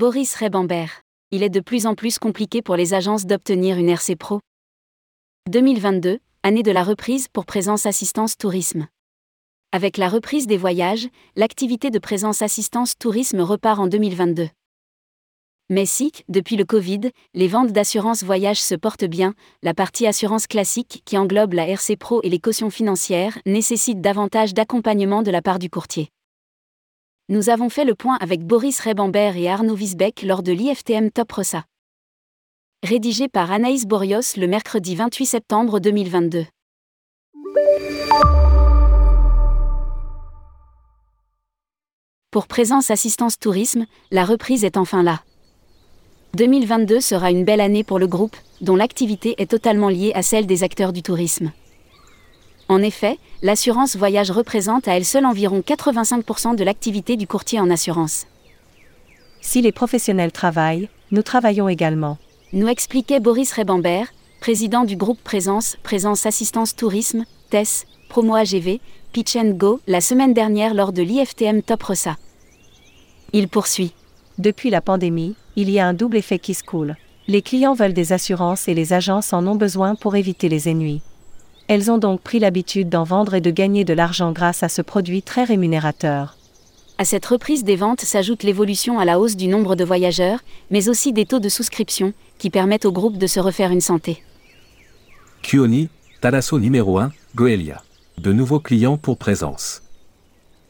Boris Rebambert. Il est de plus en plus compliqué pour les agences d'obtenir une RC Pro. 2022, année de la reprise pour Présence Assistance Tourisme. Avec la reprise des voyages, l'activité de Présence Assistance Tourisme repart en 2022. Mais si, depuis le Covid, les ventes d'assurance voyage se portent bien, la partie assurance classique qui englobe la RC Pro et les cautions financières nécessite davantage d'accompagnement de la part du courtier. Nous avons fait le point avec Boris Rebambert et Arnaud Wiesbeck lors de l'IFTM Top Rossa. Rédigé par Anaïs Borios le mercredi 28 septembre 2022. Pour Présence Assistance Tourisme, la reprise est enfin là. 2022 sera une belle année pour le groupe, dont l'activité est totalement liée à celle des acteurs du tourisme. En effet, l'assurance voyage représente à elle seule environ 85% de l'activité du courtier en assurance. Si les professionnels travaillent, nous travaillons également. Nous expliquait Boris Rebambert, président du groupe Présence, Présence Assistance Tourisme, TES, Promo AGV, Pitch Go, la semaine dernière lors de l'IFTM Top Ressa. Il poursuit. Depuis la pandémie, il y a un double effet qui se coule. Les clients veulent des assurances et les agences en ont besoin pour éviter les ennuis. Elles ont donc pris l'habitude d'en vendre et de gagner de l'argent grâce à ce produit très rémunérateur. À cette reprise des ventes s'ajoute l'évolution à la hausse du nombre de voyageurs, mais aussi des taux de souscription, qui permettent au groupe de se refaire une santé. Kioni, Talasso numéro 1, Goelia. De nouveaux clients pour présence.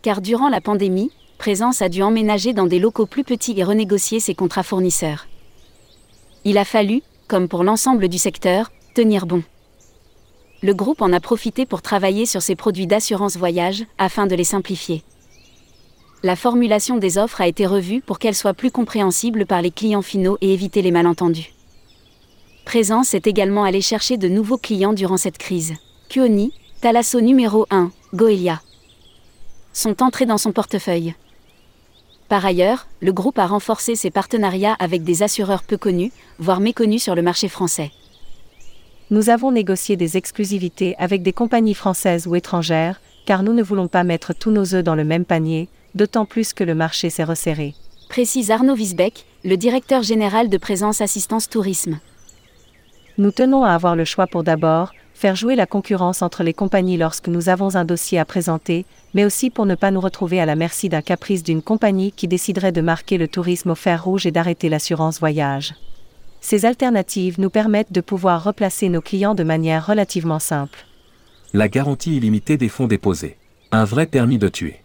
Car durant la pandémie, Présence a dû emménager dans des locaux plus petits et renégocier ses contrats fournisseurs. Il a fallu, comme pour l'ensemble du secteur, tenir bon. Le groupe en a profité pour travailler sur ses produits d'assurance voyage afin de les simplifier. La formulation des offres a été revue pour qu'elles soient plus compréhensibles par les clients finaux et éviter les malentendus. Présence est également allé chercher de nouveaux clients durant cette crise. Kioni, Talasso numéro 1, Goelia sont entrés dans son portefeuille. Par ailleurs, le groupe a renforcé ses partenariats avec des assureurs peu connus, voire méconnus sur le marché français. Nous avons négocié des exclusivités avec des compagnies françaises ou étrangères, car nous ne voulons pas mettre tous nos œufs dans le même panier, d'autant plus que le marché s'est resserré. Précise Arnaud Wiesbeck, le directeur général de Présence Assistance Tourisme. Nous tenons à avoir le choix pour d'abord, faire jouer la concurrence entre les compagnies lorsque nous avons un dossier à présenter, mais aussi pour ne pas nous retrouver à la merci d'un caprice d'une compagnie qui déciderait de marquer le tourisme au fer rouge et d'arrêter l'assurance voyage. Ces alternatives nous permettent de pouvoir replacer nos clients de manière relativement simple. La garantie illimitée des fonds déposés. Un vrai permis de tuer.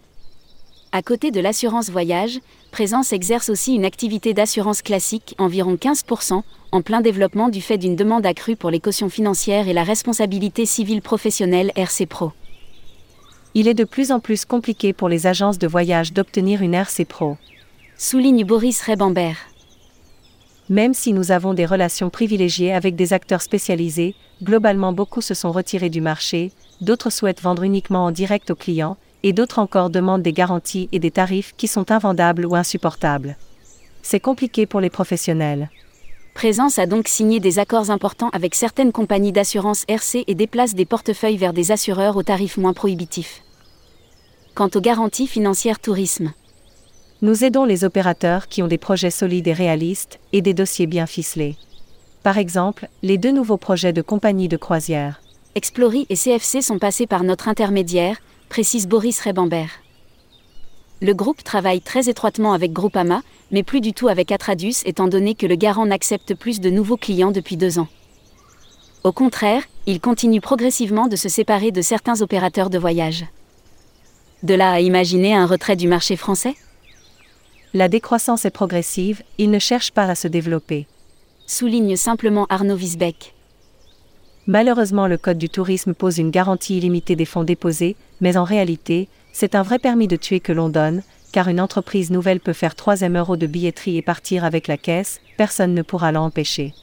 À côté de l'assurance voyage, Présence exerce aussi une activité d'assurance classique, environ 15%, en plein développement du fait d'une demande accrue pour les cautions financières et la responsabilité civile professionnelle RC Pro. Il est de plus en plus compliqué pour les agences de voyage d'obtenir une RC Pro. Souligne Boris Rebambert. Même si nous avons des relations privilégiées avec des acteurs spécialisés, globalement beaucoup se sont retirés du marché, d'autres souhaitent vendre uniquement en direct aux clients, et d'autres encore demandent des garanties et des tarifs qui sont invendables ou insupportables. C'est compliqué pour les professionnels. Présence a donc signé des accords importants avec certaines compagnies d'assurance RC et déplace des portefeuilles vers des assureurs aux tarifs moins prohibitifs. Quant aux garanties financières tourisme, nous aidons les opérateurs qui ont des projets solides et réalistes et des dossiers bien ficelés. Par exemple, les deux nouveaux projets de compagnies de croisière. Explory et CFC sont passés par notre intermédiaire, précise Boris Rebambert. Le groupe travaille très étroitement avec Groupama, mais plus du tout avec Atradus étant donné que le garant n'accepte plus de nouveaux clients depuis deux ans. Au contraire, il continue progressivement de se séparer de certains opérateurs de voyage. De là à imaginer un retrait du marché français? La décroissance est progressive, il ne cherche pas à se développer. Souligne simplement Arnaud Wiesbeck. Malheureusement, le Code du tourisme pose une garantie illimitée des fonds déposés, mais en réalité, c'est un vrai permis de tuer que l'on donne, car une entreprise nouvelle peut faire 3 euros de billetterie et partir avec la caisse, personne ne pourra l'empêcher.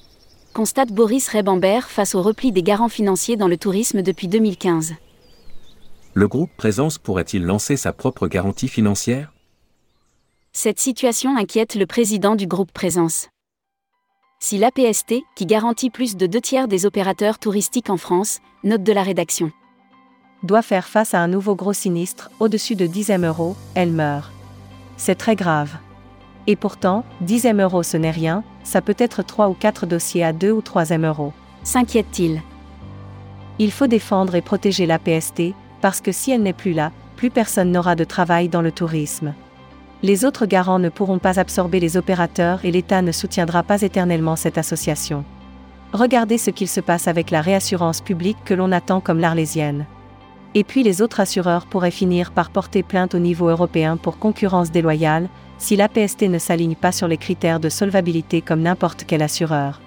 Constate Boris Rebambert face au repli des garants financiers dans le tourisme depuis 2015. Le groupe Présence pourrait-il lancer sa propre garantie financière? Cette situation inquiète le président du groupe Présence. Si l'APST, qui garantit plus de deux tiers des opérateurs touristiques en France, note de la rédaction. Doit faire face à un nouveau gros sinistre, au-dessus de 10 euros, elle meurt. C'est très grave. Et pourtant, 10 M euros ce n'est rien, ça peut être 3 ou 4 dossiers à 2 ou 3 M euros. S'inquiète-t-il? Il faut défendre et protéger la PST, parce que si elle n'est plus là, plus personne n'aura de travail dans le tourisme. Les autres garants ne pourront pas absorber les opérateurs et l'État ne soutiendra pas éternellement cette association. Regardez ce qu'il se passe avec la réassurance publique que l'on attend comme l'Arlésienne. Et puis les autres assureurs pourraient finir par porter plainte au niveau européen pour concurrence déloyale, si l'APST ne s'aligne pas sur les critères de solvabilité comme n'importe quel assureur.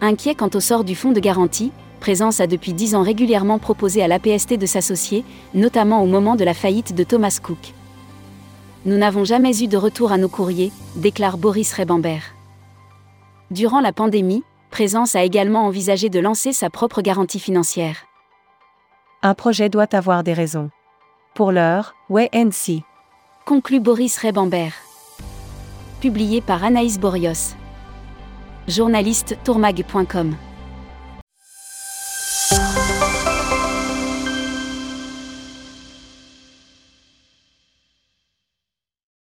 Inquiet quant au sort du fonds de garantie, Présence a depuis 10 ans régulièrement proposé à l'APST de s'associer, notamment au moment de la faillite de Thomas Cook. Nous n'avons jamais eu de retour à nos courriers, déclare Boris Rebamber. Durant la pandémie, Présence a également envisagé de lancer sa propre garantie financière. Un projet doit avoir des raisons. Pour l'heure, ouais NC. Conclut Boris Rebamber. Publié par Anaïs Borios. Journaliste tourmag.com.